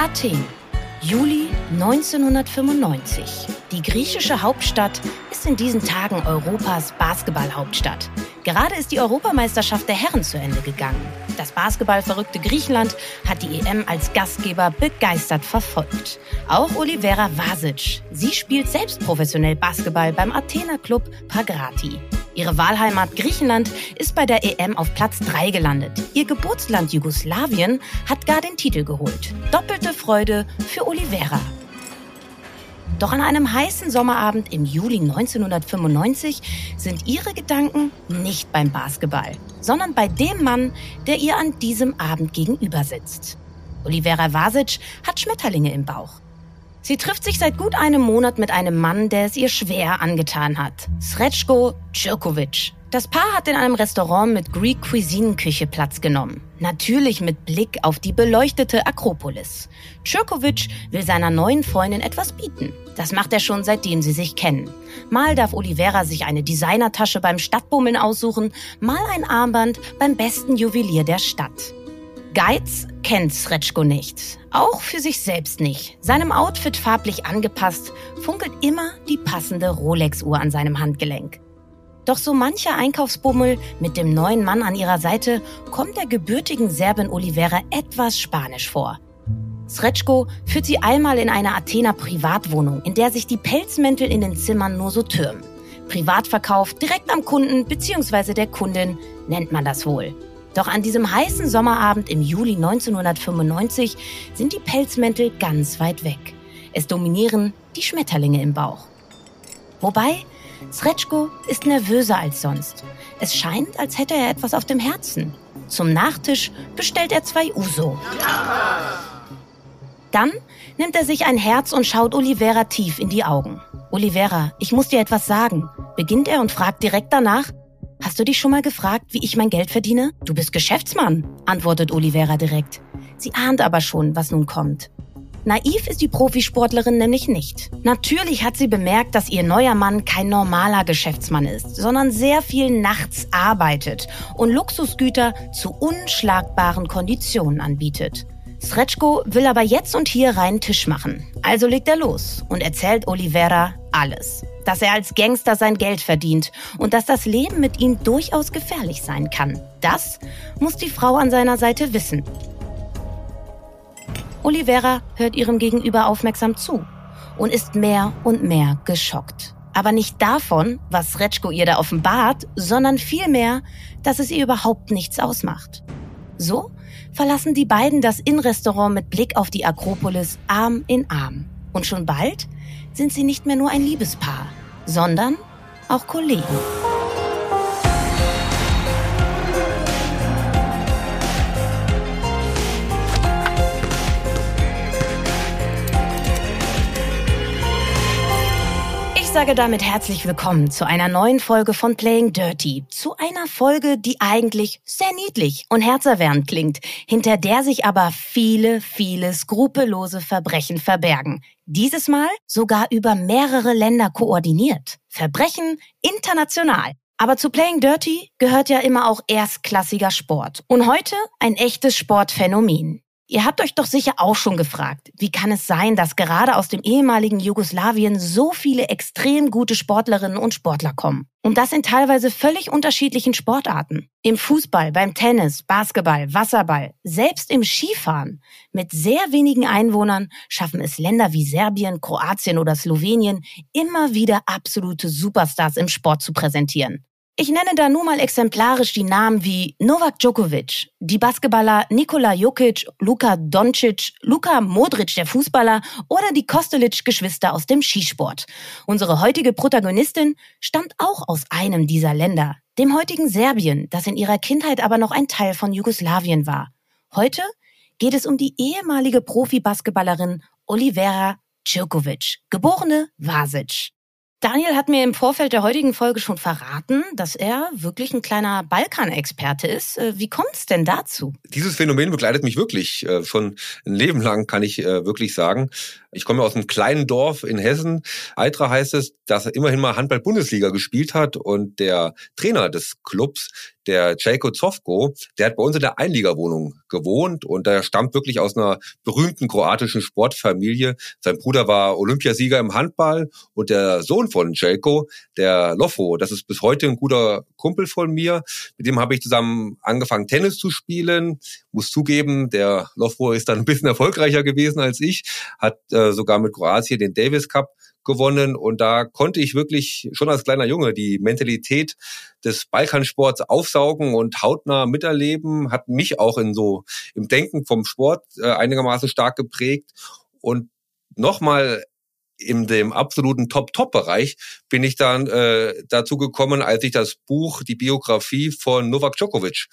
Athen, Juli 1995. Die griechische Hauptstadt ist in diesen Tagen Europas Basketballhauptstadt. Gerade ist die Europameisterschaft der Herren zu Ende gegangen. Das basketballverrückte Griechenland hat die EM als Gastgeber begeistert verfolgt. Auch Olivera Vasic. Sie spielt selbst professionell Basketball beim Athener Club Pagrati. Ihre Wahlheimat Griechenland ist bei der EM auf Platz 3 gelandet. Ihr Geburtsland Jugoslawien hat gar den Titel geholt. Doppelte Freude für Olivera. Doch an einem heißen Sommerabend im Juli 1995 sind ihre Gedanken nicht beim Basketball, sondern bei dem Mann, der ihr an diesem Abend gegenüber sitzt. Olivera Vasic hat Schmetterlinge im Bauch. Sie trifft sich seit gut einem Monat mit einem Mann, der es ihr schwer angetan hat. Srećko Cirkovic. Das Paar hat in einem Restaurant mit Greek Cuisine Küche Platz genommen. Natürlich mit Blick auf die beleuchtete Akropolis. Cirkovic will seiner neuen Freundin etwas bieten. Das macht er schon seitdem sie sich kennen. Mal darf Olivera sich eine Designertasche beim Stadtbummeln aussuchen, mal ein Armband beim besten Juwelier der Stadt. Geiz kennt Sretschko nicht. Auch für sich selbst nicht. Seinem Outfit farblich angepasst, funkelt immer die passende Rolex-Uhr an seinem Handgelenk. Doch so mancher Einkaufsbummel mit dem neuen Mann an ihrer Seite kommt der gebürtigen Serbin Olivera etwas spanisch vor. Sretschko führt sie einmal in eine Athener Privatwohnung, in der sich die Pelzmäntel in den Zimmern nur so türmen. Privatverkauf direkt am Kunden bzw. der Kundin nennt man das wohl. Doch an diesem heißen Sommerabend im Juli 1995 sind die Pelzmäntel ganz weit weg. Es dominieren die Schmetterlinge im Bauch. Wobei, Sretschko ist nervöser als sonst. Es scheint, als hätte er etwas auf dem Herzen. Zum Nachtisch bestellt er zwei Uso. Dann nimmt er sich ein Herz und schaut Olivera tief in die Augen. Olivera, ich muss dir etwas sagen, beginnt er und fragt direkt danach, Hast du dich schon mal gefragt, wie ich mein Geld verdiene? Du bist Geschäftsmann, antwortet Olivera direkt. Sie ahnt aber schon, was nun kommt. Naiv ist die Profisportlerin nämlich nicht. Natürlich hat sie bemerkt, dass ihr neuer Mann kein normaler Geschäftsmann ist, sondern sehr viel nachts arbeitet und Luxusgüter zu unschlagbaren Konditionen anbietet. Sretschko will aber jetzt und hier reinen Tisch machen. Also legt er los und erzählt Olivera alles. Dass er als Gangster sein Geld verdient und dass das Leben mit ihm durchaus gefährlich sein kann. Das muss die Frau an seiner Seite wissen. Olivera hört ihrem Gegenüber aufmerksam zu und ist mehr und mehr geschockt. Aber nicht davon, was Sretschko ihr da offenbart, sondern vielmehr, dass es ihr überhaupt nichts ausmacht. So verlassen die beiden das Innenrestaurant mit Blick auf die Akropolis Arm in Arm. Und schon bald sind sie nicht mehr nur ein Liebespaar, sondern auch Kollegen. Sage damit herzlich willkommen zu einer neuen Folge von Playing Dirty. Zu einer Folge, die eigentlich sehr niedlich und herzerwärmend klingt, hinter der sich aber viele, viele skrupellose Verbrechen verbergen. Dieses Mal sogar über mehrere Länder koordiniert. Verbrechen international. Aber zu Playing Dirty gehört ja immer auch erstklassiger Sport. Und heute ein echtes Sportphänomen. Ihr habt euch doch sicher auch schon gefragt, wie kann es sein, dass gerade aus dem ehemaligen Jugoslawien so viele extrem gute Sportlerinnen und Sportler kommen? Und das in teilweise völlig unterschiedlichen Sportarten. Im Fußball, beim Tennis, Basketball, Wasserball, selbst im Skifahren. Mit sehr wenigen Einwohnern schaffen es Länder wie Serbien, Kroatien oder Slowenien immer wieder absolute Superstars im Sport zu präsentieren. Ich nenne da nur mal exemplarisch die Namen wie Novak Djokovic, die Basketballer Nikola Jokic, Luka Doncic, Luka Modric, der Fußballer oder die Kostelic-Geschwister aus dem Skisport. Unsere heutige Protagonistin stammt auch aus einem dieser Länder, dem heutigen Serbien, das in ihrer Kindheit aber noch ein Teil von Jugoslawien war. Heute geht es um die ehemalige Profi-Basketballerin Olivera Djokovic, geborene Vasic. Daniel hat mir im Vorfeld der heutigen Folge schon verraten, dass er wirklich ein kleiner Balkanexperte ist. Äh, wie kommt es denn dazu? Dieses Phänomen begleitet mich wirklich äh, schon ein Leben lang, kann ich äh, wirklich sagen. Ich komme aus einem kleinen Dorf in Hessen. Eitra heißt es, dass er immerhin mal Handball-Bundesliga gespielt hat und der Trainer des Clubs, der Jayko Zovko, der hat bei uns in der Einliegerwohnung gewohnt und der stammt wirklich aus einer berühmten kroatischen Sportfamilie. Sein Bruder war Olympiasieger im Handball und der Sohn von Jayko, der Lofo, das ist bis heute ein guter Kumpel von mir. Mit dem habe ich zusammen angefangen, Tennis zu spielen. Muss zugeben, der Lofo ist dann ein bisschen erfolgreicher gewesen als ich, hat äh, sogar mit Kroatien den Davis Cup gewonnen und da konnte ich wirklich schon als kleiner Junge die Mentalität des Balkansports aufsaugen und hautnah miterleben, hat mich auch in so im Denken vom Sport äh, einigermaßen stark geprägt und nochmal in dem absoluten Top-Top-Bereich bin ich dann äh, dazu gekommen, als ich das Buch, die Biografie von Novak Djokovic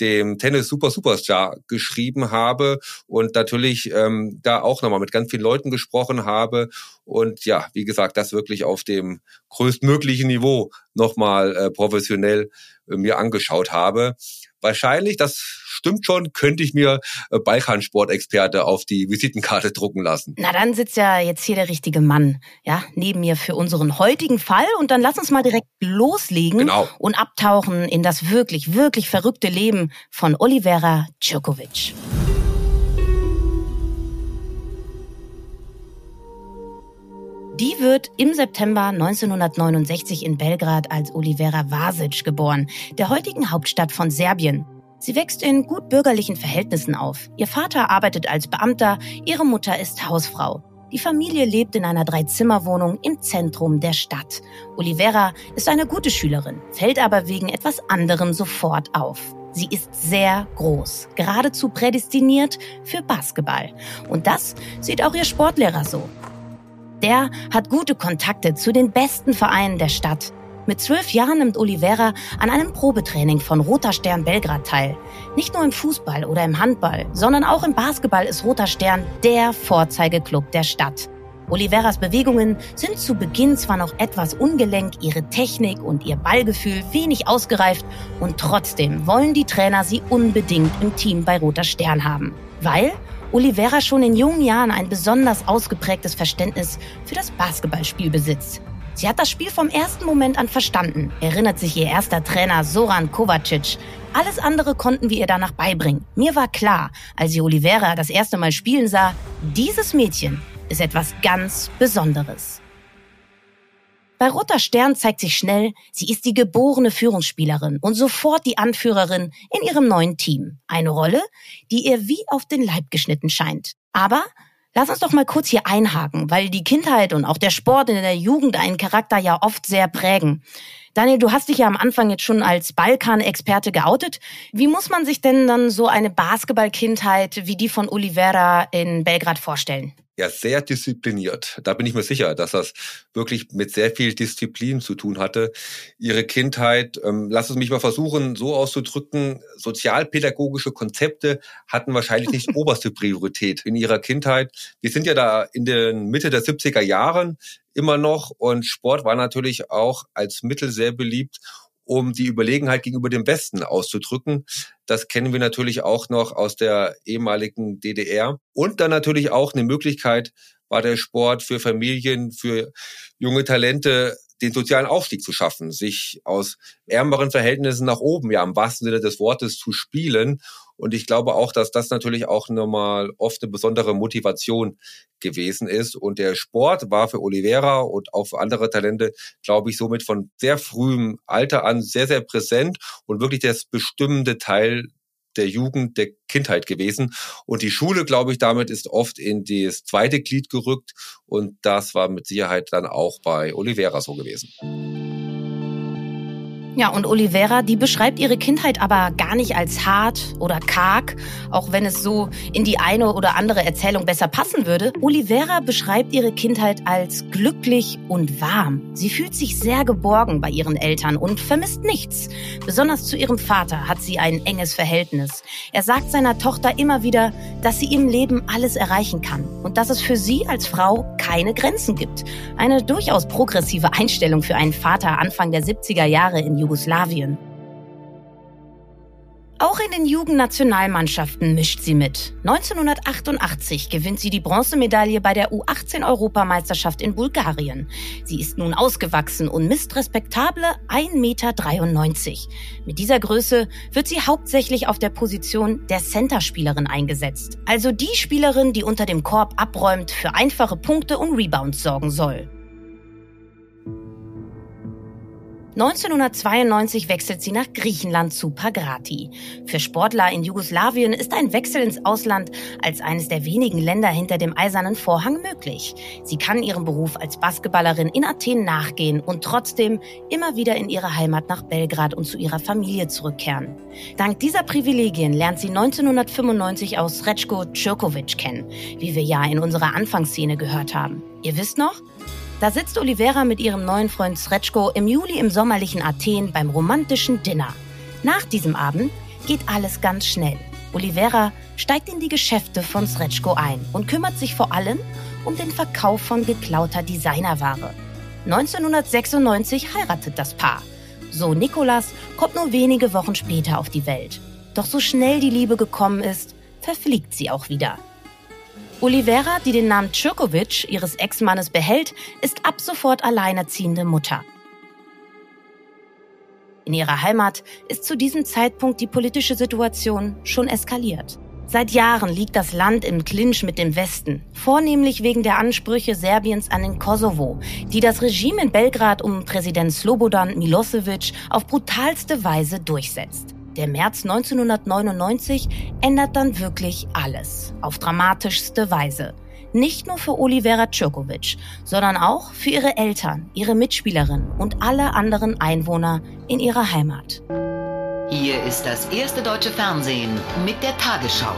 dem Tennis Super Superstar geschrieben habe und natürlich ähm, da auch nochmal mit ganz vielen Leuten gesprochen habe und ja, wie gesagt, das wirklich auf dem größtmöglichen Niveau nochmal äh, professionell äh, mir angeschaut habe. Wahrscheinlich, das stimmt schon, könnte ich mir äh, Balkansport-Experte auf die Visitenkarte drucken lassen. Na, dann sitzt ja jetzt hier der richtige Mann, ja, neben mir für unseren heutigen Fall. Und dann lass uns mal direkt loslegen genau. und abtauchen in das wirklich, wirklich verrückte Leben von Olivera Djokovic. Die wird im September 1969 in Belgrad als Olivera Vasic geboren, der heutigen Hauptstadt von Serbien. Sie wächst in gut bürgerlichen Verhältnissen auf. Ihr Vater arbeitet als Beamter, ihre Mutter ist Hausfrau. Die Familie lebt in einer Dreizimmerwohnung im Zentrum der Stadt. Olivera ist eine gute Schülerin, fällt aber wegen etwas anderem sofort auf. Sie ist sehr groß, geradezu prädestiniert für Basketball. Und das sieht auch ihr Sportlehrer so. Der hat gute Kontakte zu den besten Vereinen der Stadt. Mit zwölf Jahren nimmt Oliveira an einem Probetraining von Roter Stern Belgrad teil. Nicht nur im Fußball oder im Handball, sondern auch im Basketball ist Roter Stern der Vorzeigeklub der Stadt. Oliveras Bewegungen sind zu Beginn zwar noch etwas ungelenk, ihre Technik und ihr Ballgefühl wenig ausgereift und trotzdem wollen die Trainer sie unbedingt im Team bei Roter Stern haben. Weil Oliveira schon in jungen Jahren ein besonders ausgeprägtes Verständnis für das Basketballspiel besitzt. Sie hat das Spiel vom ersten Moment an verstanden, erinnert sich ihr erster Trainer Soran Kovacic. Alles andere konnten wir ihr danach beibringen. Mir war klar, als sie Oliveira das erste Mal spielen sah, dieses Mädchen ist etwas ganz Besonderes. Bei Roter Stern zeigt sich schnell, sie ist die geborene Führungsspielerin und sofort die Anführerin in ihrem neuen Team. Eine Rolle, die ihr wie auf den Leib geschnitten scheint. Aber lass uns doch mal kurz hier einhaken, weil die Kindheit und auch der Sport in der Jugend einen Charakter ja oft sehr prägen. Daniel, du hast dich ja am Anfang jetzt schon als Balkan-Experte geoutet. Wie muss man sich denn dann so eine Basketball-Kindheit wie die von Oliveira in Belgrad vorstellen? Ja sehr diszipliniert. Da bin ich mir sicher, dass das wirklich mit sehr viel Disziplin zu tun hatte. Ihre Kindheit, ähm, lass es mich mal versuchen, so auszudrücken, sozialpädagogische Konzepte hatten wahrscheinlich nicht oberste Priorität in ihrer Kindheit. Wir sind ja da in den Mitte der 70er Jahren immer noch und Sport war natürlich auch als Mittel sehr beliebt um die Überlegenheit gegenüber dem Westen auszudrücken. Das kennen wir natürlich auch noch aus der ehemaligen DDR. Und dann natürlich auch eine Möglichkeit war der Sport für Familien, für junge Talente den sozialen Aufstieg zu schaffen, sich aus ärmeren Verhältnissen nach oben, ja im wahrsten Sinne des Wortes, zu spielen und ich glaube auch, dass das natürlich auch nochmal oft eine besondere Motivation gewesen ist. Und der Sport war für Oliveira und auch für andere Talente, glaube ich, somit von sehr frühem Alter an sehr, sehr präsent und wirklich das bestimmende Teil der Jugend, der Kindheit gewesen. Und die Schule, glaube ich, damit ist oft in das zweite Glied gerückt. Und das war mit Sicherheit dann auch bei Oliveira so gewesen. Ja, und Olivera, die beschreibt ihre Kindheit aber gar nicht als hart oder karg, auch wenn es so in die eine oder andere Erzählung besser passen würde. Olivera beschreibt ihre Kindheit als glücklich und warm. Sie fühlt sich sehr geborgen bei ihren Eltern und vermisst nichts. Besonders zu ihrem Vater hat sie ein enges Verhältnis. Er sagt seiner Tochter immer wieder, dass sie im Leben alles erreichen kann und dass es für sie als Frau keine Grenzen gibt. Eine durchaus progressive Einstellung für einen Vater Anfang der 70er Jahre in Jugoslawien. Auch in den Jugendnationalmannschaften mischt sie mit. 1988 gewinnt sie die Bronzemedaille bei der U18-Europameisterschaft in Bulgarien. Sie ist nun ausgewachsen und misst respektable 1,93 Meter. Mit dieser Größe wird sie hauptsächlich auf der Position der Centerspielerin eingesetzt. Also die Spielerin, die unter dem Korb abräumt, für einfache Punkte und Rebounds sorgen soll. 1992 wechselt sie nach Griechenland zu Pagrati. Für Sportler in Jugoslawien ist ein Wechsel ins Ausland als eines der wenigen Länder hinter dem eisernen Vorhang möglich. Sie kann ihrem Beruf als Basketballerin in Athen nachgehen und trotzdem immer wieder in ihre Heimat nach Belgrad und zu ihrer Familie zurückkehren. Dank dieser Privilegien lernt sie 1995 aus Srečko Čirkovic kennen, wie wir ja in unserer Anfangsszene gehört haben. Ihr wisst noch? Da sitzt Olivera mit ihrem neuen Freund Srečko im Juli im sommerlichen Athen beim romantischen Dinner. Nach diesem Abend geht alles ganz schnell. Olivera steigt in die Geschäfte von Srečko ein und kümmert sich vor allem um den Verkauf von geklauter Designerware. 1996 heiratet das Paar. So Nikolas kommt nur wenige Wochen später auf die Welt. Doch so schnell die Liebe gekommen ist, verfliegt sie auch wieder. Olivera, die den Namen Tschirkovic ihres Ex-Mannes behält, ist ab sofort alleinerziehende Mutter. In ihrer Heimat ist zu diesem Zeitpunkt die politische Situation schon eskaliert. Seit Jahren liegt das Land im Clinch mit dem Westen, vornehmlich wegen der Ansprüche Serbiens an den Kosovo, die das Regime in Belgrad um Präsident Slobodan Milosevic auf brutalste Weise durchsetzt. Der März 1999 ändert dann wirklich alles, auf dramatischste Weise. Nicht nur für Olivera Djokovic, sondern auch für ihre Eltern, ihre Mitspielerinnen und alle anderen Einwohner in ihrer Heimat. Hier ist das erste deutsche Fernsehen mit der Tagesschau.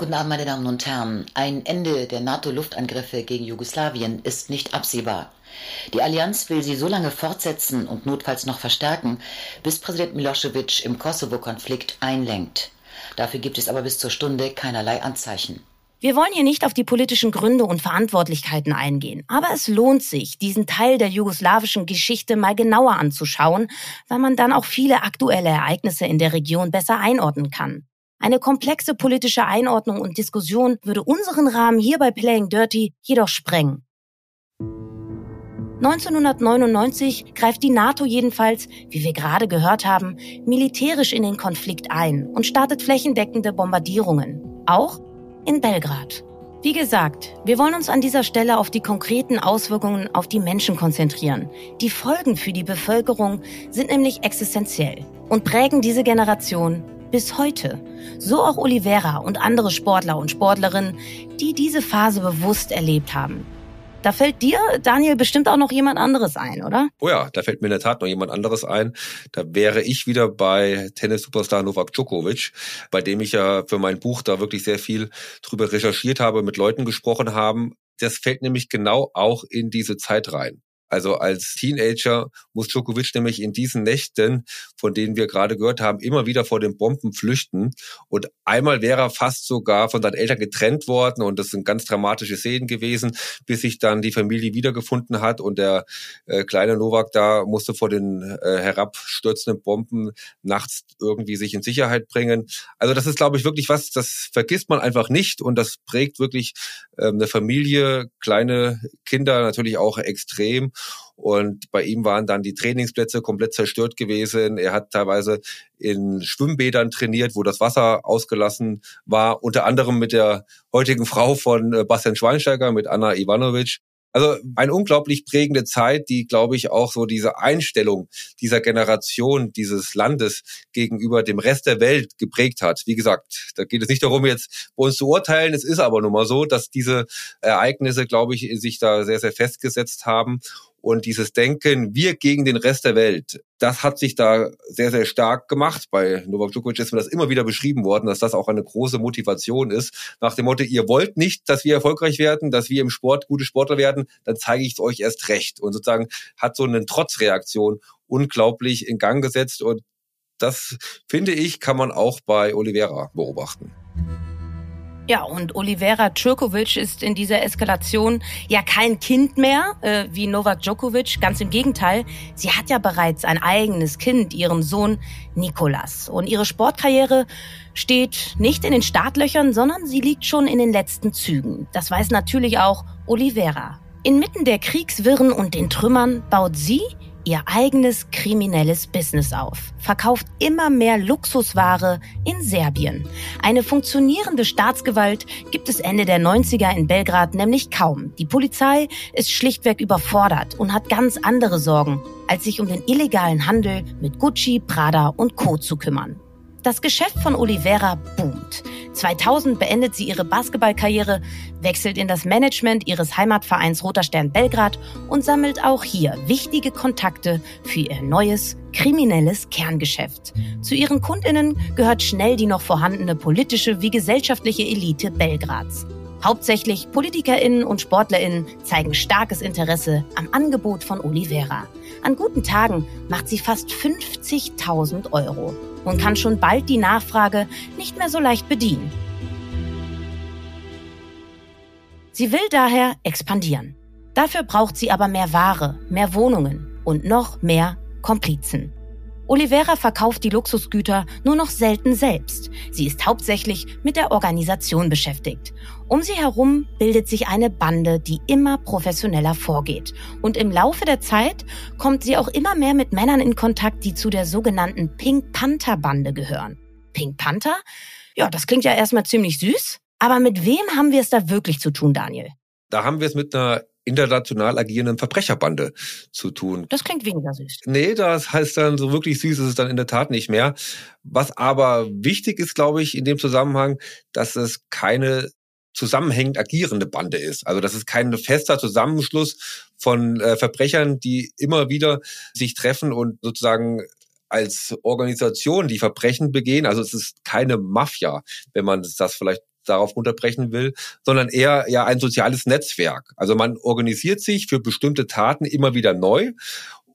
Guten Abend, meine Damen und Herren. Ein Ende der NATO-Luftangriffe gegen Jugoslawien ist nicht absehbar. Die Allianz will sie so lange fortsetzen und notfalls noch verstärken, bis Präsident Milosevic im Kosovo-Konflikt einlenkt. Dafür gibt es aber bis zur Stunde keinerlei Anzeichen. Wir wollen hier nicht auf die politischen Gründe und Verantwortlichkeiten eingehen, aber es lohnt sich, diesen Teil der jugoslawischen Geschichte mal genauer anzuschauen, weil man dann auch viele aktuelle Ereignisse in der Region besser einordnen kann. Eine komplexe politische Einordnung und Diskussion würde unseren Rahmen hier bei Playing Dirty jedoch sprengen. 1999 greift die NATO jedenfalls, wie wir gerade gehört haben, militärisch in den Konflikt ein und startet flächendeckende Bombardierungen, auch in Belgrad. Wie gesagt, wir wollen uns an dieser Stelle auf die konkreten Auswirkungen auf die Menschen konzentrieren. Die Folgen für die Bevölkerung sind nämlich existenziell und prägen diese Generation bis heute. So auch Olivera und andere Sportler und Sportlerinnen, die diese Phase bewusst erlebt haben. Da fällt dir, Daniel, bestimmt auch noch jemand anderes ein, oder? Oh ja, da fällt mir in der Tat noch jemand anderes ein. Da wäre ich wieder bei Tennis-Superstar Novak Djokovic, bei dem ich ja für mein Buch da wirklich sehr viel drüber recherchiert habe, mit Leuten gesprochen haben. Das fällt nämlich genau auch in diese Zeit rein. Also als Teenager muss Djokovic nämlich in diesen Nächten, von denen wir gerade gehört haben, immer wieder vor den Bomben flüchten. Und einmal wäre er fast sogar von seinen Eltern getrennt worden und das sind ganz dramatische Szenen gewesen, bis sich dann die Familie wiedergefunden hat und der äh, kleine Novak da musste vor den äh, herabstürzenden Bomben nachts irgendwie sich in Sicherheit bringen. Also das ist, glaube ich, wirklich was, das vergisst man einfach nicht und das prägt wirklich äh, eine Familie, kleine Kinder natürlich auch extrem. Und bei ihm waren dann die Trainingsplätze komplett zerstört gewesen. Er hat teilweise in Schwimmbädern trainiert, wo das Wasser ausgelassen war, unter anderem mit der heutigen Frau von äh, Bastian Schweinsteiger, mit Anna Ivanovic. Also eine unglaublich prägende Zeit, die, glaube ich, auch so diese Einstellung dieser Generation, dieses Landes gegenüber dem Rest der Welt geprägt hat. Wie gesagt, da geht es nicht darum, jetzt bei uns zu urteilen. Es ist aber nun mal so, dass diese Ereignisse, glaube ich, sich da sehr, sehr festgesetzt haben Und dieses Denken, wir gegen den Rest der Welt, das hat sich da sehr, sehr stark gemacht. Bei Novak Djokovic ist mir das immer wieder beschrieben worden, dass das auch eine große Motivation ist. Nach dem Motto, ihr wollt nicht, dass wir erfolgreich werden, dass wir im Sport gute Sportler werden, dann zeige ich es euch erst recht. Und sozusagen hat so eine Trotzreaktion unglaublich in Gang gesetzt. Und das, finde ich, kann man auch bei Oliveira beobachten. Ja, und Olivera Djokovic ist in dieser Eskalation ja kein Kind mehr, äh, wie Novak Djokovic. Ganz im Gegenteil, sie hat ja bereits ein eigenes Kind, ihren Sohn Nikolas. Und ihre Sportkarriere steht nicht in den Startlöchern, sondern sie liegt schon in den letzten Zügen. Das weiß natürlich auch Olivera. Inmitten der Kriegswirren und den Trümmern baut sie ihr eigenes kriminelles Business auf, verkauft immer mehr Luxusware in Serbien. Eine funktionierende Staatsgewalt gibt es Ende der 90er in Belgrad nämlich kaum. Die Polizei ist schlichtweg überfordert und hat ganz andere Sorgen, als sich um den illegalen Handel mit Gucci, Prada und Co. zu kümmern. Das Geschäft von Oliveira boomt. 2000 beendet sie ihre Basketballkarriere, wechselt in das Management ihres Heimatvereins Roter Stern Belgrad und sammelt auch hier wichtige Kontakte für ihr neues kriminelles Kerngeschäft. Zu ihren Kundinnen gehört schnell die noch vorhandene politische wie gesellschaftliche Elite Belgrads. Hauptsächlich PolitikerInnen und SportlerInnen zeigen starkes Interesse am Angebot von Oliveira. An guten Tagen macht sie fast 50.000 Euro und kann schon bald die Nachfrage nicht mehr so leicht bedienen. Sie will daher expandieren. Dafür braucht sie aber mehr Ware, mehr Wohnungen und noch mehr Komplizen. Olivera verkauft die Luxusgüter nur noch selten selbst. Sie ist hauptsächlich mit der Organisation beschäftigt. Um sie herum bildet sich eine Bande, die immer professioneller vorgeht. Und im Laufe der Zeit kommt sie auch immer mehr mit Männern in Kontakt, die zu der sogenannten Pink Panther Bande gehören. Pink Panther? Ja, das klingt ja erstmal ziemlich süß. Aber mit wem haben wir es da wirklich zu tun, Daniel? Da haben wir es mit einer international agierenden Verbrecherbande zu tun. Das klingt weniger süß. Nee, das heißt dann, so wirklich süß ist es dann in der Tat nicht mehr. Was aber wichtig ist, glaube ich, in dem Zusammenhang, dass es keine zusammenhängend agierende Bande ist. Also das ist kein fester Zusammenschluss von äh, Verbrechern, die immer wieder sich treffen und sozusagen als Organisation die Verbrechen begehen. Also es ist keine Mafia, wenn man das vielleicht darauf unterbrechen will, sondern eher ja ein soziales Netzwerk. Also man organisiert sich für bestimmte Taten immer wieder neu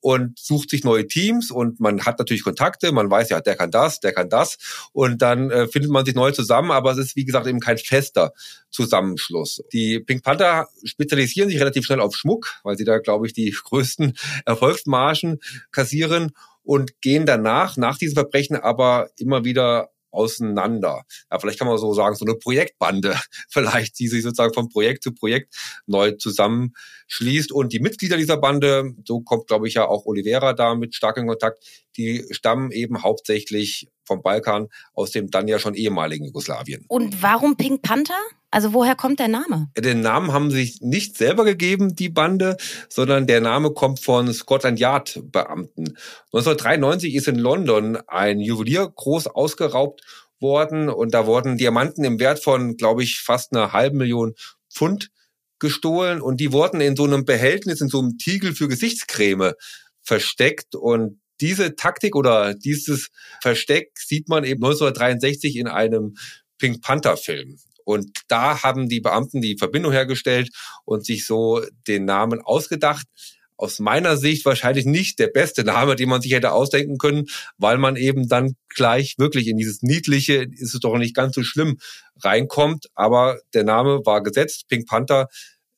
und sucht sich neue Teams und man hat natürlich Kontakte, man weiß ja, der kann das, der kann das und dann äh, findet man sich neu zusammen, aber es ist wie gesagt eben kein fester Zusammenschluss. Die Pink Panther spezialisieren sich relativ schnell auf Schmuck, weil sie da glaube ich die größten Erfolgsmargen kassieren und gehen danach, nach diesen Verbrechen aber immer wieder auseinander. Ja, vielleicht kann man so sagen, so eine Projektbande vielleicht, die sich sozusagen von Projekt zu Projekt neu zusammenschließt. Und die Mitglieder dieser Bande, so kommt, glaube ich, ja auch Oliveira da mit stark in Kontakt, die stammen eben hauptsächlich vom Balkan aus dem dann ja schon ehemaligen Jugoslawien. Und warum Pink Panther? Also woher kommt der Name? Den Namen haben sich nicht selber gegeben, die Bande, sondern der Name kommt von Scotland Yard Beamten. 1993 ist in London ein Juwelier groß ausgeraubt worden und da wurden Diamanten im Wert von, glaube ich, fast einer halben Million Pfund gestohlen und die wurden in so einem Behältnis, in so einem Tiegel für Gesichtscreme versteckt und diese Taktik oder dieses Versteck sieht man eben 1963 in einem Pink Panther Film. Und da haben die Beamten die Verbindung hergestellt und sich so den Namen ausgedacht. Aus meiner Sicht wahrscheinlich nicht der beste Name, den man sich hätte ausdenken können, weil man eben dann gleich wirklich in dieses Niedliche, ist es doch nicht ganz so schlimm, reinkommt. Aber der Name war gesetzt. Pink Panther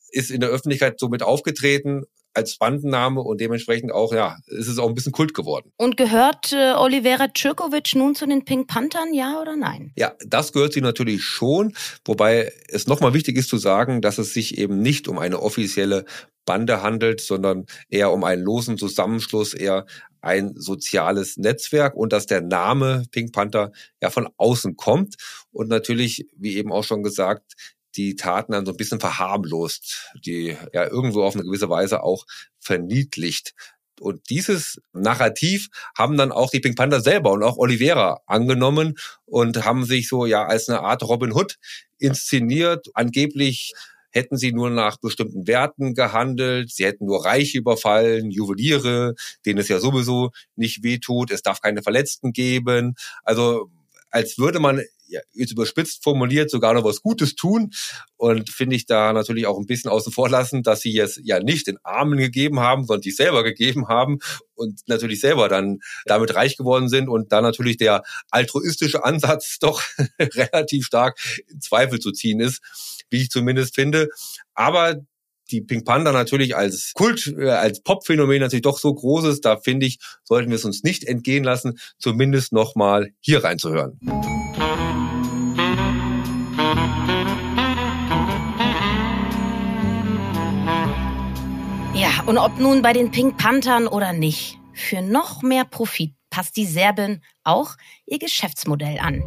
ist in der Öffentlichkeit somit aufgetreten als Bandenname und dementsprechend auch, ja, ist es auch ein bisschen Kult geworden. Und gehört äh, Olivera Djurkovic nun zu den Pink Panthern, ja oder nein? Ja, das gehört sie natürlich schon, wobei es nochmal wichtig ist zu sagen, dass es sich eben nicht um eine offizielle Bande handelt, sondern eher um einen losen Zusammenschluss, eher ein soziales Netzwerk und dass der Name Pink Panther ja von außen kommt und natürlich, wie eben auch schon gesagt, die Taten dann so ein bisschen verharmlost, die ja irgendwo auf eine gewisse Weise auch verniedlicht. Und dieses Narrativ haben dann auch die Pink Panther selber und auch Oliveira angenommen und haben sich so ja als eine Art Robin Hood inszeniert. Angeblich hätten sie nur nach bestimmten Werten gehandelt, sie hätten nur Reiche überfallen, Juweliere, denen es ja sowieso nicht wehtut, es darf keine Verletzten geben. Also als würde man ja, jetzt überspitzt formuliert sogar noch was Gutes tun und finde ich da natürlich auch ein bisschen außen vor lassen, dass sie jetzt ja nicht den Armen gegeben haben, sondern die selber gegeben haben und natürlich selber dann damit reich geworden sind und da natürlich der altruistische Ansatz doch relativ stark in Zweifel zu ziehen ist, wie ich zumindest finde. Aber die Pink Panther natürlich als Kult, äh, als Popphänomen natürlich doch so groß ist, da finde ich, sollten wir es uns nicht entgehen lassen, zumindest nochmal hier reinzuhören. Und ob nun bei den Pink Panthern oder nicht, für noch mehr Profit passt die Serbin auch ihr Geschäftsmodell an.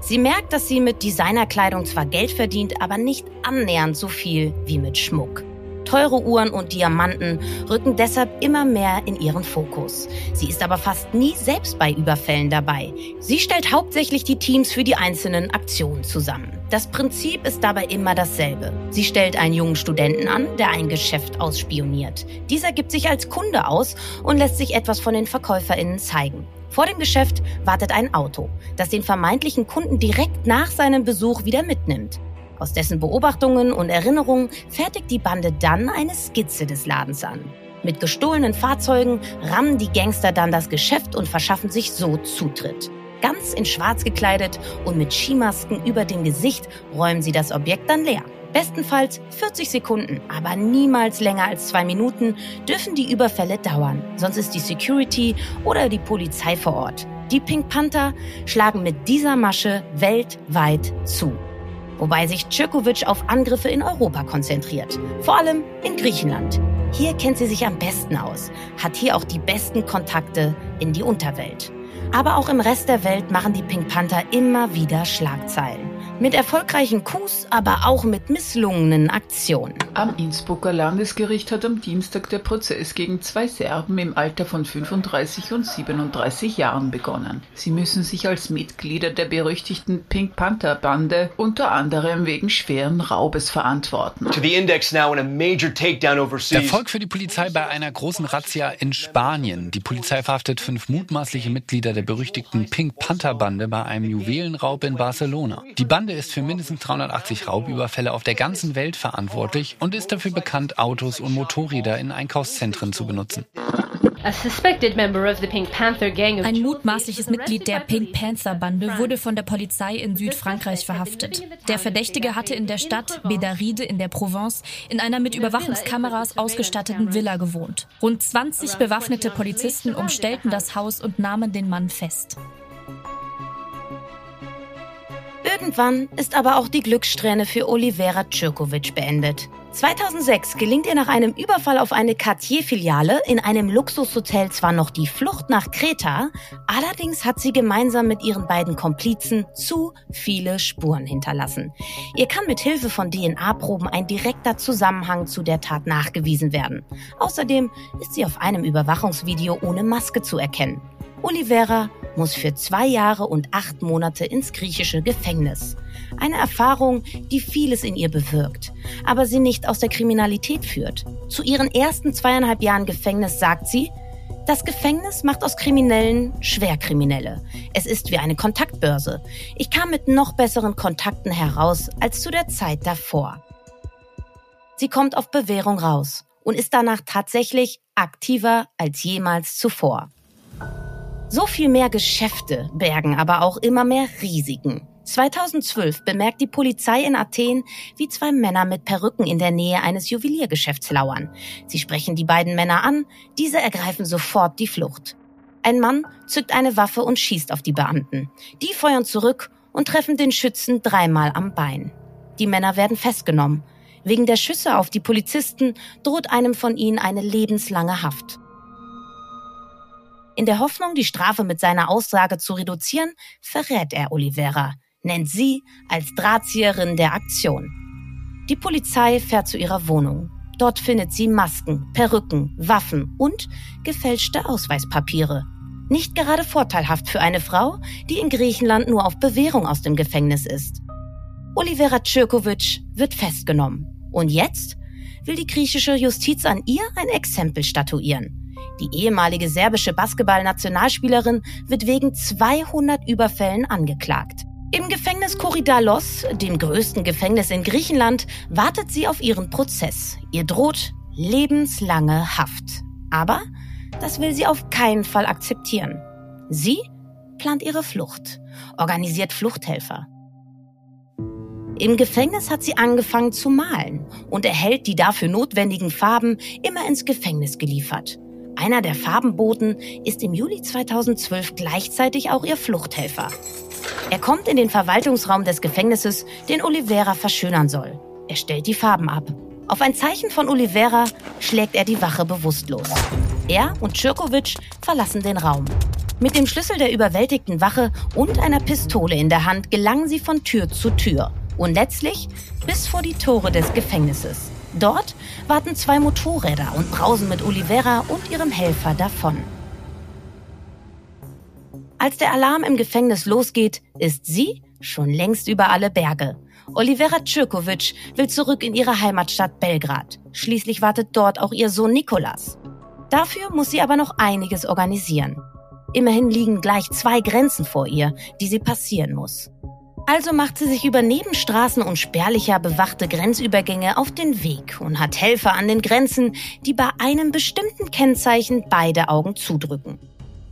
Sie merkt, dass sie mit Designerkleidung zwar Geld verdient, aber nicht annähernd so viel wie mit Schmuck. Teure Uhren und Diamanten rücken deshalb immer mehr in ihren Fokus. Sie ist aber fast nie selbst bei Überfällen dabei. Sie stellt hauptsächlich die Teams für die einzelnen Aktionen zusammen. Das Prinzip ist dabei immer dasselbe. Sie stellt einen jungen Studenten an, der ein Geschäft ausspioniert. Dieser gibt sich als Kunde aus und lässt sich etwas von den VerkäuferInnen zeigen. Vor dem Geschäft wartet ein Auto, das den vermeintlichen Kunden direkt nach seinem Besuch wieder mitnimmt. Aus dessen Beobachtungen und Erinnerungen fertigt die Bande dann eine Skizze des Ladens an. Mit gestohlenen Fahrzeugen rammen die Gangster dann das Geschäft und verschaffen sich so Zutritt. Ganz in Schwarz gekleidet und mit Skimasken über dem Gesicht räumen sie das Objekt dann leer. Bestenfalls 40 Sekunden, aber niemals länger als zwei Minuten dürfen die Überfälle dauern. Sonst ist die Security oder die Polizei vor Ort. Die Pink Panther schlagen mit dieser Masche weltweit zu wobei sich Djokovic auf Angriffe in Europa konzentriert, vor allem in Griechenland. Hier kennt sie sich am besten aus, hat hier auch die besten Kontakte in die Unterwelt. Aber auch im Rest der Welt machen die Pink Panther immer wieder Schlagzeilen. Mit erfolgreichen Coups, aber auch mit misslungenen Aktionen. Am Innsbrucker Landesgericht hat am Dienstag der Prozess gegen zwei Serben im Alter von 35 und 37 Jahren begonnen. Sie müssen sich als Mitglieder der berüchtigten Pink Panther Bande unter anderem wegen schweren Raubes verantworten. Erfolg für die Polizei bei einer großen Razzia in Spanien. Die Polizei verhaftet fünf mutmaßliche Mitglieder der berüchtigten Pink Panther Bande bei einem Juwelenraub in Barcelona. Die Bande Bande ist für mindestens 380 Raubüberfälle auf der ganzen Welt verantwortlich und ist dafür bekannt, Autos und Motorräder in Einkaufszentren zu benutzen. Ein mutmaßliches Mitglied der Pink Panther Bande wurde von der Polizei in Südfrankreich verhaftet. Der Verdächtige hatte in der Stadt Bedaride in der Provence in einer mit Überwachungskameras ausgestatteten Villa gewohnt. Rund 20 bewaffnete Polizisten umstellten das Haus und nahmen den Mann fest. Irgendwann ist aber auch die Glückssträhne für Olivera Djurkovic beendet. 2006 gelingt ihr nach einem Überfall auf eine Cartier-Filiale in einem Luxushotel zwar noch die Flucht nach Kreta, allerdings hat sie gemeinsam mit ihren beiden Komplizen zu viele Spuren hinterlassen. Ihr kann mit Hilfe von DNA-Proben ein direkter Zusammenhang zu der Tat nachgewiesen werden. Außerdem ist sie auf einem Überwachungsvideo ohne Maske zu erkennen. Olivera muss für zwei Jahre und acht Monate ins griechische Gefängnis. Eine Erfahrung, die vieles in ihr bewirkt, aber sie nicht aus der Kriminalität führt. Zu ihren ersten zweieinhalb Jahren Gefängnis sagt sie, das Gefängnis macht aus Kriminellen Schwerkriminelle. Es ist wie eine Kontaktbörse. Ich kam mit noch besseren Kontakten heraus als zu der Zeit davor. Sie kommt auf Bewährung raus und ist danach tatsächlich aktiver als jemals zuvor. So viel mehr Geschäfte bergen aber auch immer mehr Risiken. 2012 bemerkt die Polizei in Athen, wie zwei Männer mit Perücken in der Nähe eines Juweliergeschäfts lauern. Sie sprechen die beiden Männer an, diese ergreifen sofort die Flucht. Ein Mann zückt eine Waffe und schießt auf die Beamten. Die feuern zurück und treffen den Schützen dreimal am Bein. Die Männer werden festgenommen. Wegen der Schüsse auf die Polizisten droht einem von ihnen eine lebenslange Haft. In der Hoffnung, die Strafe mit seiner Aussage zu reduzieren, verrät er Olivera, nennt sie als Drahtzieherin der Aktion. Die Polizei fährt zu ihrer Wohnung. Dort findet sie Masken, Perücken, Waffen und gefälschte Ausweispapiere. Nicht gerade vorteilhaft für eine Frau, die in Griechenland nur auf Bewährung aus dem Gefängnis ist. Olivera Cirkovic wird festgenommen. Und jetzt will die griechische Justiz an ihr ein Exempel statuieren. Die ehemalige serbische Basketball-Nationalspielerin wird wegen 200 Überfällen angeklagt. Im Gefängnis Korydallos, dem größten Gefängnis in Griechenland, wartet sie auf ihren Prozess. Ihr droht lebenslange Haft. Aber das will sie auf keinen Fall akzeptieren. Sie plant ihre Flucht, organisiert Fluchthelfer. Im Gefängnis hat sie angefangen zu malen und erhält die dafür notwendigen Farben immer ins Gefängnis geliefert. Einer der Farbenboten ist im Juli 2012 gleichzeitig auch ihr Fluchthelfer. Er kommt in den Verwaltungsraum des Gefängnisses, den Olivera verschönern soll. Er stellt die Farben ab. Auf ein Zeichen von Olivera schlägt er die Wache bewusstlos. Er und Cirkovic verlassen den Raum. Mit dem Schlüssel der überwältigten Wache und einer Pistole in der Hand gelangen sie von Tür zu Tür und letztlich bis vor die Tore des Gefängnisses. Dort warten zwei Motorräder und brausen mit Olivera und ihrem Helfer davon. Als der Alarm im Gefängnis losgeht, ist sie schon längst über alle Berge. Olivera Cirkovic will zurück in ihre Heimatstadt Belgrad. Schließlich wartet dort auch ihr Sohn Nikolas. Dafür muss sie aber noch einiges organisieren. Immerhin liegen gleich zwei Grenzen vor ihr, die sie passieren muss. Also macht sie sich über Nebenstraßen und spärlicher bewachte Grenzübergänge auf den Weg und hat Helfer an den Grenzen, die bei einem bestimmten Kennzeichen beide Augen zudrücken.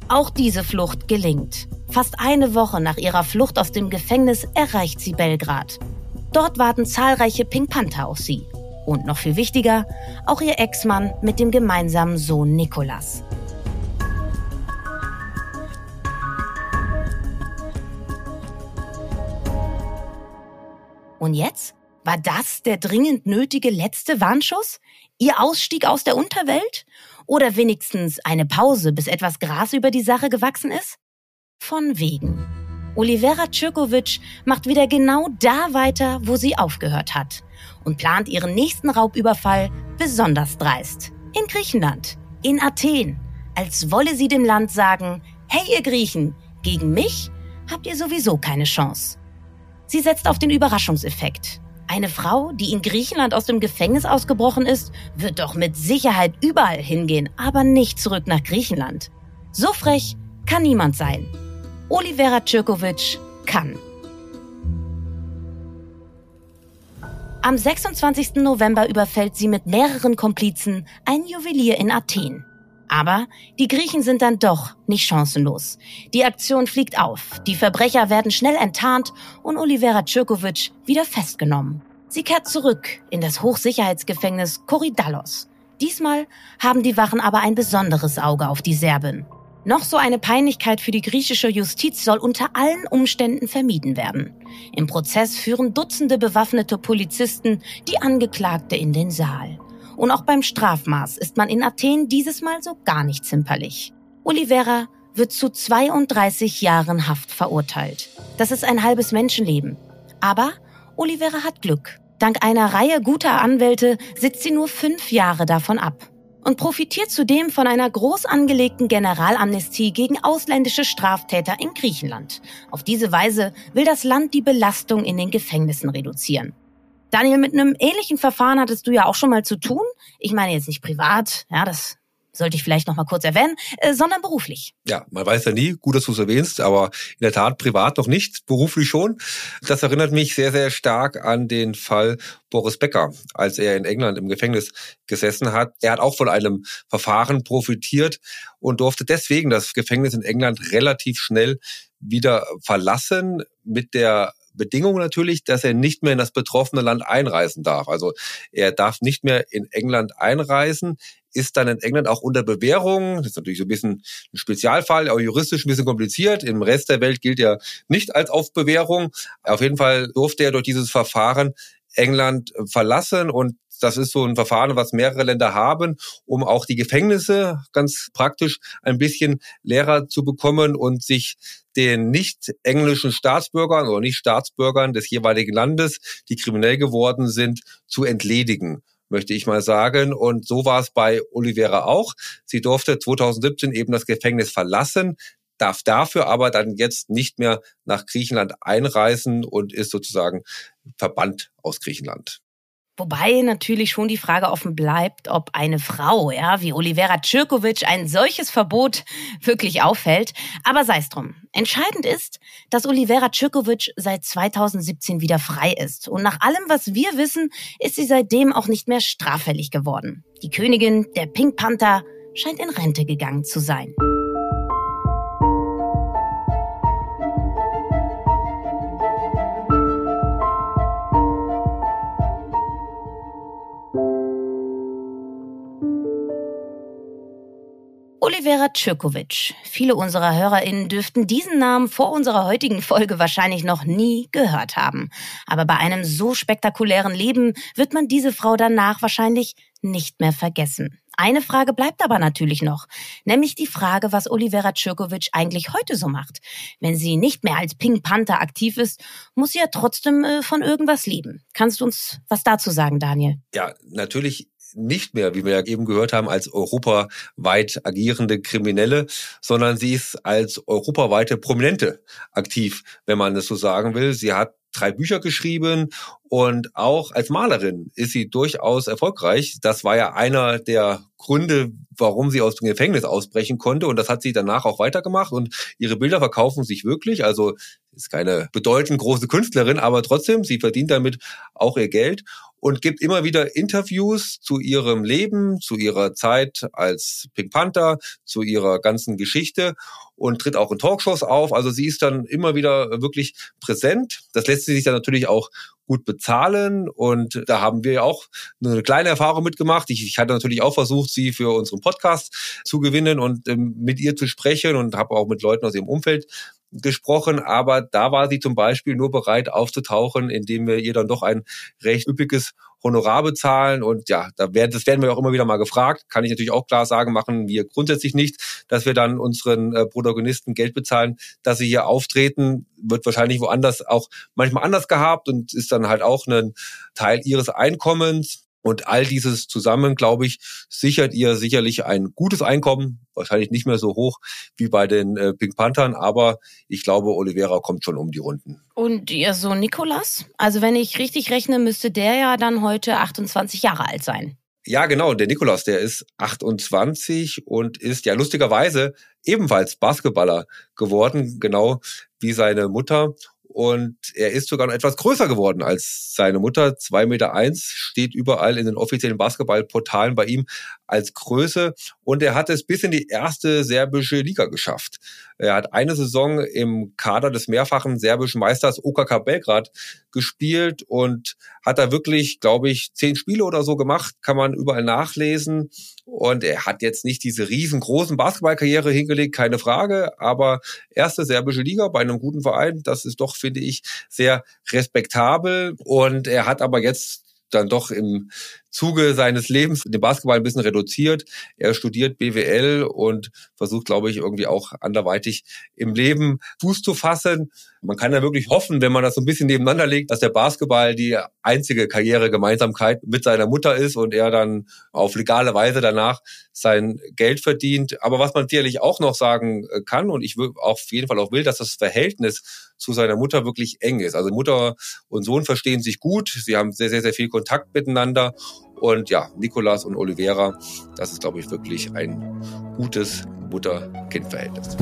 Auch diese Flucht gelingt. Fast eine Woche nach ihrer Flucht aus dem Gefängnis erreicht sie Belgrad. Dort warten zahlreiche Pink Panther auf sie. Und noch viel wichtiger, auch ihr Ex-Mann mit dem gemeinsamen Sohn Nikolas. Und jetzt? War das der dringend nötige letzte Warnschuss? Ihr Ausstieg aus der Unterwelt? Oder wenigstens eine Pause, bis etwas Gras über die Sache gewachsen ist? Von wegen. Olivera Cirkovic macht wieder genau da weiter, wo sie aufgehört hat und plant ihren nächsten Raubüberfall besonders dreist. In Griechenland, in Athen, als wolle sie dem Land sagen, hey ihr Griechen, gegen mich habt ihr sowieso keine Chance. Sie setzt auf den Überraschungseffekt. Eine Frau, die in Griechenland aus dem Gefängnis ausgebrochen ist, wird doch mit Sicherheit überall hingehen, aber nicht zurück nach Griechenland. So frech kann niemand sein. Olivera Cirkovic kann. Am 26. November überfällt sie mit mehreren Komplizen ein Juwelier in Athen. Aber die Griechen sind dann doch nicht chancenlos. Die Aktion fliegt auf, die Verbrecher werden schnell enttarnt und Olivera Cirkovic wieder festgenommen. Sie kehrt zurück in das Hochsicherheitsgefängnis Korydallos. Diesmal haben die Wachen aber ein besonderes Auge auf die Serbin. Noch so eine Peinlichkeit für die griechische Justiz soll unter allen Umständen vermieden werden. Im Prozess führen Dutzende bewaffnete Polizisten die Angeklagte in den Saal. Und auch beim Strafmaß ist man in Athen dieses Mal so gar nicht zimperlich. Olivera wird zu 32 Jahren Haft verurteilt. Das ist ein halbes Menschenleben. Aber Olivera hat Glück. Dank einer Reihe guter Anwälte sitzt sie nur fünf Jahre davon ab und profitiert zudem von einer groß angelegten Generalamnestie gegen ausländische Straftäter in Griechenland. Auf diese Weise will das Land die Belastung in den Gefängnissen reduzieren. Daniel, mit einem ähnlichen Verfahren hattest du ja auch schon mal zu tun. Ich meine jetzt nicht privat, ja, das sollte ich vielleicht noch mal kurz erwähnen, äh, sondern beruflich. Ja, man weiß ja nie, gut, dass du es erwähnst, aber in der Tat privat noch nicht, beruflich schon. Das erinnert mich sehr, sehr stark an den Fall Boris Becker, als er in England im Gefängnis gesessen hat. Er hat auch von einem Verfahren profitiert und durfte deswegen das Gefängnis in England relativ schnell wieder verlassen mit der Bedingung natürlich, dass er nicht mehr in das betroffene Land einreisen darf. Also er darf nicht mehr in England einreisen, ist dann in England auch unter Bewährung. Das ist natürlich so ein bisschen ein Spezialfall, auch juristisch ein bisschen kompliziert. Im Rest der Welt gilt er nicht als auf Bewährung. Auf jeden Fall durfte er durch dieses Verfahren England verlassen und das ist so ein Verfahren, was mehrere Länder haben, um auch die Gefängnisse ganz praktisch ein bisschen leerer zu bekommen und sich den nicht englischen Staatsbürgern oder nicht Staatsbürgern des jeweiligen Landes, die kriminell geworden sind, zu entledigen möchte ich mal sagen. Und so war es bei Oliveira auch. Sie durfte 2017 eben das Gefängnis verlassen. darf dafür aber dann jetzt nicht mehr nach Griechenland einreisen und ist sozusagen verbannt aus Griechenland. Wobei natürlich schon die Frage offen bleibt, ob eine Frau, ja, wie Olivera Cirkovic ein solches Verbot wirklich auffällt. Aber sei es drum. Entscheidend ist, dass Olivera Cirkovic seit 2017 wieder frei ist. Und nach allem, was wir wissen, ist sie seitdem auch nicht mehr straffällig geworden. Die Königin der Pink Panther scheint in Rente gegangen zu sein. Olivera Cirkovic. Viele unserer HörerInnen dürften diesen Namen vor unserer heutigen Folge wahrscheinlich noch nie gehört haben. Aber bei einem so spektakulären Leben wird man diese Frau danach wahrscheinlich nicht mehr vergessen. Eine Frage bleibt aber natürlich noch, nämlich die Frage, was Olivera Cirkovic eigentlich heute so macht. Wenn sie nicht mehr als Pink Panther aktiv ist, muss sie ja trotzdem äh, von irgendwas leben. Kannst du uns was dazu sagen, Daniel? Ja, natürlich nicht mehr, wie wir ja eben gehört haben, als europaweit agierende Kriminelle, sondern sie ist als europaweite Prominente aktiv, wenn man es so sagen will. Sie hat drei Bücher geschrieben und auch als Malerin ist sie durchaus erfolgreich. Das war ja einer der Gründe, warum sie aus dem Gefängnis ausbrechen konnte und das hat sie danach auch weitergemacht und ihre Bilder verkaufen sich wirklich. Also ist keine bedeutend große Künstlerin, aber trotzdem, sie verdient damit auch ihr Geld und gibt immer wieder Interviews zu ihrem Leben, zu ihrer Zeit als Pink Panther, zu ihrer ganzen Geschichte und tritt auch in Talkshows auf. Also sie ist dann immer wieder wirklich präsent. Das lässt sie sich dann natürlich auch gut bezahlen und da haben wir ja auch eine kleine Erfahrung mitgemacht. Ich, ich hatte natürlich auch versucht, sie für unseren Podcast zu gewinnen und ähm, mit ihr zu sprechen und habe auch mit Leuten aus ihrem Umfeld gesprochen, aber da war sie zum Beispiel nur bereit aufzutauchen, indem wir ihr dann doch ein recht üppiges Honorar bezahlen. Und ja, da werden, das werden wir auch immer wieder mal gefragt. Kann ich natürlich auch klar sagen, machen wir grundsätzlich nicht, dass wir dann unseren äh, Protagonisten Geld bezahlen, dass sie hier auftreten. Wird wahrscheinlich woanders auch manchmal anders gehabt und ist dann halt auch ein Teil ihres Einkommens. Und all dieses zusammen, glaube ich, sichert ihr sicherlich ein gutes Einkommen. Wahrscheinlich nicht mehr so hoch wie bei den äh, Pink Panthern, aber ich glaube, Oliveira kommt schon um die Runden. Und ihr Sohn Nikolas? Also wenn ich richtig rechne, müsste der ja dann heute 28 Jahre alt sein. Ja, genau. Der Nikolas, der ist 28 und ist ja lustigerweise ebenfalls Basketballer geworden, genau wie seine Mutter. Und er ist sogar noch etwas größer geworden als seine Mutter. Zwei Meter eins steht überall in den offiziellen Basketballportalen bei ihm als Größe. Und er hat es bis in die erste serbische Liga geschafft. Er hat eine Saison im Kader des mehrfachen serbischen Meisters OKK Belgrad gespielt und hat da wirklich, glaube ich, zehn Spiele oder so gemacht, kann man überall nachlesen. Und er hat jetzt nicht diese riesengroßen Basketballkarriere hingelegt, keine Frage, aber erste serbische Liga bei einem guten Verein, das ist doch, finde ich, sehr respektabel. Und er hat aber jetzt dann doch im Zuge seines Lebens den Basketball ein bisschen reduziert. Er studiert BWL und versucht, glaube ich, irgendwie auch anderweitig im Leben Fuß zu fassen. Man kann ja wirklich hoffen, wenn man das so ein bisschen nebeneinander legt, dass der Basketball die einzige Karrieregemeinsamkeit mit seiner Mutter ist und er dann auf legale Weise danach sein Geld verdient. Aber was man sicherlich auch noch sagen äh, kann und ich auf jeden Fall auch will, dass das Verhältnis zu seiner Mutter wirklich eng ist. Also Mutter und Sohn verstehen sich gut. Sie haben sehr, sehr, sehr viel Kontakt miteinander. Und ja, Nikolas und Oliveira, das ist, glaube ich, wirklich ein gutes Mutter-Kind-Verhältnis.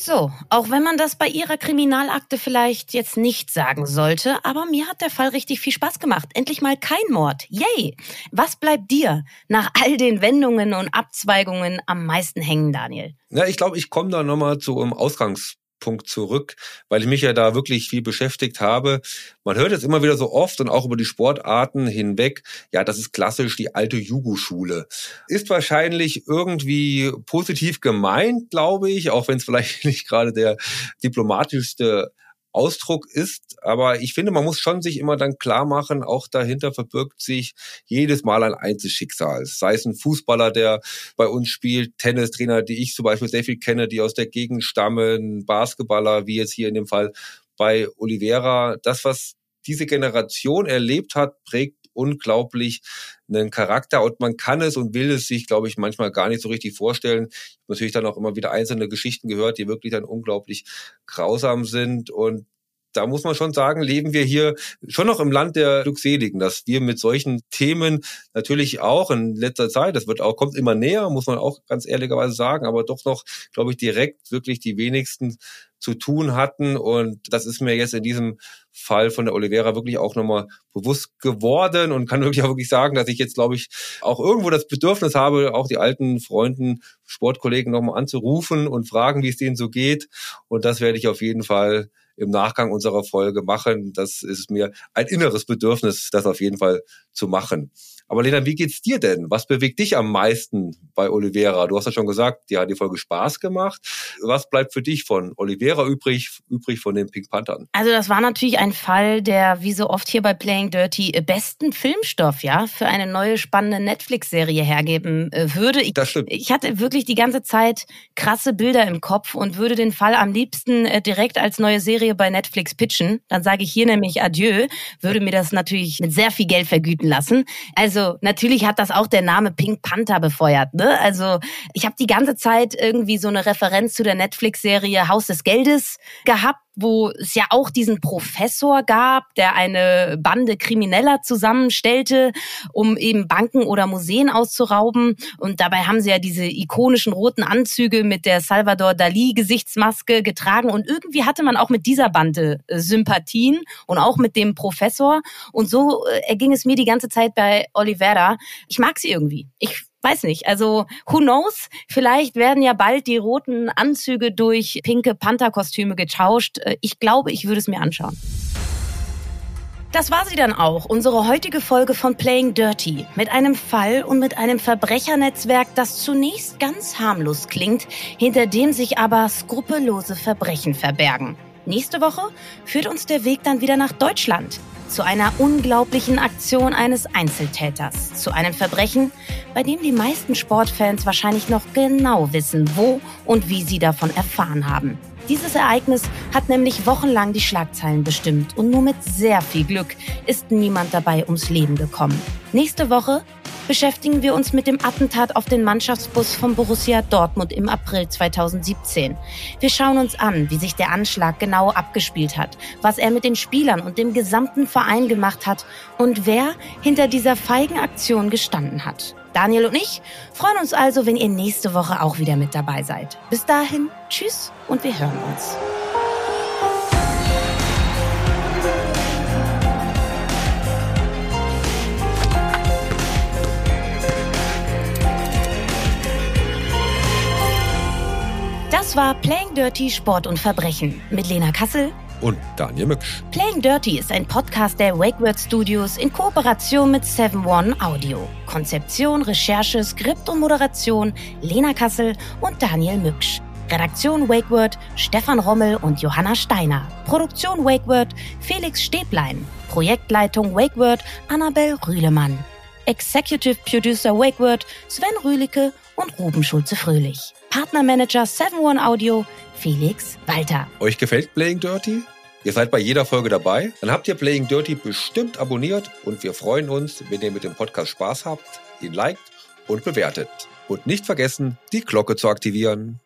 So, auch wenn man das bei ihrer Kriminalakte vielleicht jetzt nicht sagen sollte, aber mir hat der Fall richtig viel Spaß gemacht. Endlich mal kein Mord. Yay! Was bleibt dir nach all den Wendungen und Abzweigungen am meisten hängen, Daniel? Ja, ich glaube, ich komme da nochmal zu einem Ausgangs Punkt zurück, weil ich mich ja da wirklich viel beschäftigt habe. Man hört jetzt immer wieder so oft und auch über die Sportarten hinweg, ja, das ist klassisch die alte Jugo-Schule. Ist wahrscheinlich irgendwie positiv gemeint, glaube ich, auch wenn es vielleicht nicht gerade der diplomatischste Ausdruck ist. Aber ich finde, man muss schon sich immer dann klar machen, auch dahinter verbirgt sich jedes Mal ein Einzelschicksal. Sei es ein Fußballer, der bei uns spielt, Tennistrainer, die ich zum Beispiel sehr viel kenne, die aus der Gegend stammen, Basketballer, wie jetzt hier in dem Fall bei Oliveira. Das, was diese Generation erlebt hat, prägt unglaublich einen Charakter und man kann es und will es sich, glaube ich, manchmal gar nicht so richtig vorstellen. Natürlich dann auch immer wieder einzelne Geschichten gehört, die wirklich dann unglaublich grausam sind und da muss man schon sagen, leben wir hier schon noch im Land der Glückseligen, dass wir mit solchen Themen natürlich auch in letzter Zeit, das wird auch, kommt immer näher, muss man auch ganz ehrlicherweise sagen, aber doch noch, glaube ich, direkt wirklich die wenigsten zu tun hatten. Und das ist mir jetzt in diesem Fall von der Oliveira wirklich auch nochmal bewusst geworden und kann wirklich auch wirklich sagen, dass ich jetzt, glaube ich, auch irgendwo das Bedürfnis habe, auch die alten Freunden, Sportkollegen nochmal anzurufen und fragen, wie es denen so geht. Und das werde ich auf jeden Fall im Nachgang unserer Folge machen. Das ist mir ein inneres Bedürfnis, das auf jeden Fall zu machen. Aber Lena, wie geht's dir denn? Was bewegt dich am meisten bei Oliveira? Du hast ja schon gesagt, dir hat die Folge Spaß gemacht. Was bleibt für dich von Oliveira übrig, übrig von den Pink Panthern? Also das war natürlich ein Fall, der wie so oft hier bei Playing Dirty besten Filmstoff, ja, für eine neue spannende Netflix-Serie hergeben äh, würde. Ich, das stimmt. Ich hatte wirklich die ganze Zeit krasse Bilder im Kopf und würde den Fall am liebsten äh, direkt als neue Serie bei Netflix pitchen. Dann sage ich hier nämlich Adieu, würde mir das natürlich mit sehr viel Geld vergüten lassen. Also also natürlich hat das auch der Name Pink Panther befeuert. Ne? Also ich habe die ganze Zeit irgendwie so eine Referenz zu der Netflix-Serie Haus des Geldes gehabt wo es ja auch diesen Professor gab, der eine Bande Krimineller zusammenstellte, um eben Banken oder Museen auszurauben. Und dabei haben sie ja diese ikonischen roten Anzüge mit der Salvador Dali Gesichtsmaske getragen. Und irgendwie hatte man auch mit dieser Bande äh, Sympathien und auch mit dem Professor. Und so äh, erging es mir die ganze Zeit bei Oliveira. Ich mag sie irgendwie. Ich weiß nicht. Also, who knows? Vielleicht werden ja bald die roten Anzüge durch pinke Pantherkostüme getauscht. Äh, ich glaube, ich würde es mir anschauen. Das war sie dann auch, unsere heutige Folge von Playing Dirty. Mit einem Fall und mit einem Verbrechernetzwerk, das zunächst ganz harmlos klingt, hinter dem sich aber skrupellose Verbrechen verbergen. Nächste Woche führt uns der Weg dann wieder nach Deutschland zu einer unglaublichen Aktion eines Einzeltäters, zu einem Verbrechen, bei dem die meisten Sportfans wahrscheinlich noch genau wissen, wo und wie sie davon erfahren haben. Dieses Ereignis hat nämlich wochenlang die Schlagzeilen bestimmt und nur mit sehr viel Glück ist niemand dabei ums Leben gekommen. Nächste Woche beschäftigen wir uns mit dem Attentat auf den Mannschaftsbus von Borussia Dortmund im April 2017. Wir schauen uns an, wie sich der Anschlag genau abgespielt hat, was er mit den Spielern und dem gesamten Verein gemacht hat und wer hinter dieser feigen Aktion gestanden hat. Daniel und ich freuen uns also, wenn ihr nächste Woche auch wieder mit dabei seid. Bis dahin, tschüss und wir hören uns. Das war Playing Dirty Sport und Verbrechen mit Lena Kassel und Daniel Mücksch. Playing Dirty ist ein Podcast der WakeWord Studios in Kooperation mit 7-One Audio. Konzeption, Recherche, Skript und Moderation Lena Kassel und Daniel Mücksch. Redaktion WakeWord Stefan Rommel und Johanna Steiner. Produktion WakeWord Felix Stäblein. Projektleitung WakeWord Annabel Rühlemann. Executive Producer WakeWord Sven Rühlicke und Ruben Schulze-Fröhlich. Partnermanager 7-One Audio Felix Walter. Euch gefällt Playing Dirty? Ihr seid bei jeder Folge dabei? Dann habt ihr Playing Dirty bestimmt abonniert und wir freuen uns, wenn ihr mit dem Podcast Spaß habt, ihn liked und bewertet. Und nicht vergessen, die Glocke zu aktivieren.